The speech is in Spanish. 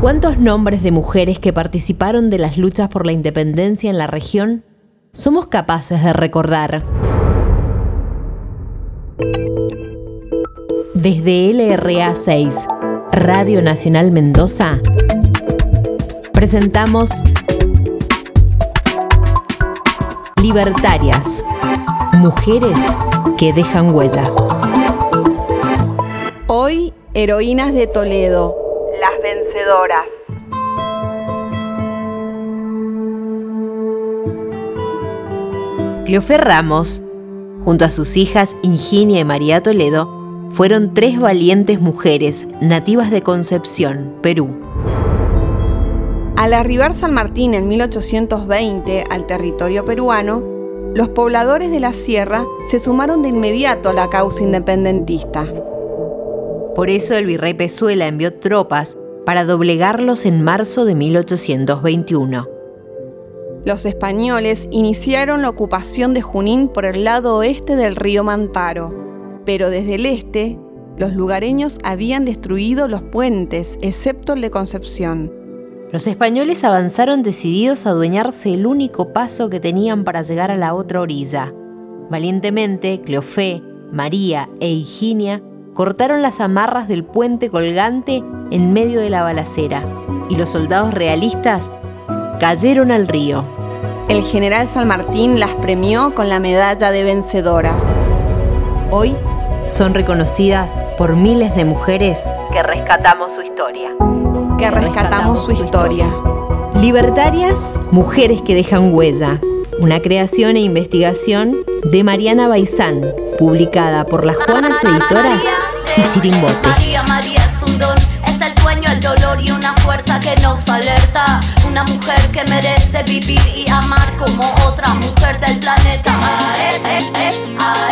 ¿Cuántos nombres de mujeres que participaron de las luchas por la independencia en la región somos capaces de recordar? Desde LRA 6, Radio Nacional Mendoza, presentamos Libertarias, mujeres que dejan huella. Hoy, heroínas de Toledo, las vencedoras. Cleofé Ramos, junto a sus hijas Inginia y María Toledo, fueron tres valientes mujeres nativas de Concepción, Perú. Al arribar San Martín en 1820 al territorio peruano, los pobladores de la sierra se sumaron de inmediato a la causa independentista. Por eso el virrey Pezuela envió tropas para doblegarlos en marzo de 1821. Los españoles iniciaron la ocupación de Junín por el lado oeste del río Mantaro, pero desde el este, los lugareños habían destruido los puentes, excepto el de Concepción. Los españoles avanzaron decididos a adueñarse el único paso que tenían para llegar a la otra orilla. Valientemente, Cleofé, María e Higinia cortaron las amarras del puente colgante en medio de la balacera y los soldados realistas cayeron al río. El general San Martín las premió con la medalla de vencedoras. Hoy son reconocidas por miles de mujeres que rescatamos su historia. Que rescatamos su historia. Libertarias, mujeres que dejan huella. Una creación e investigación de Mariana Baizán, publicada por las Juanas Editoras María, María es un don, es el dueño el dolor y una fuerza que nos alerta. Una mujer que merece vivir y amar como otra mujer del planeta. Es, es, es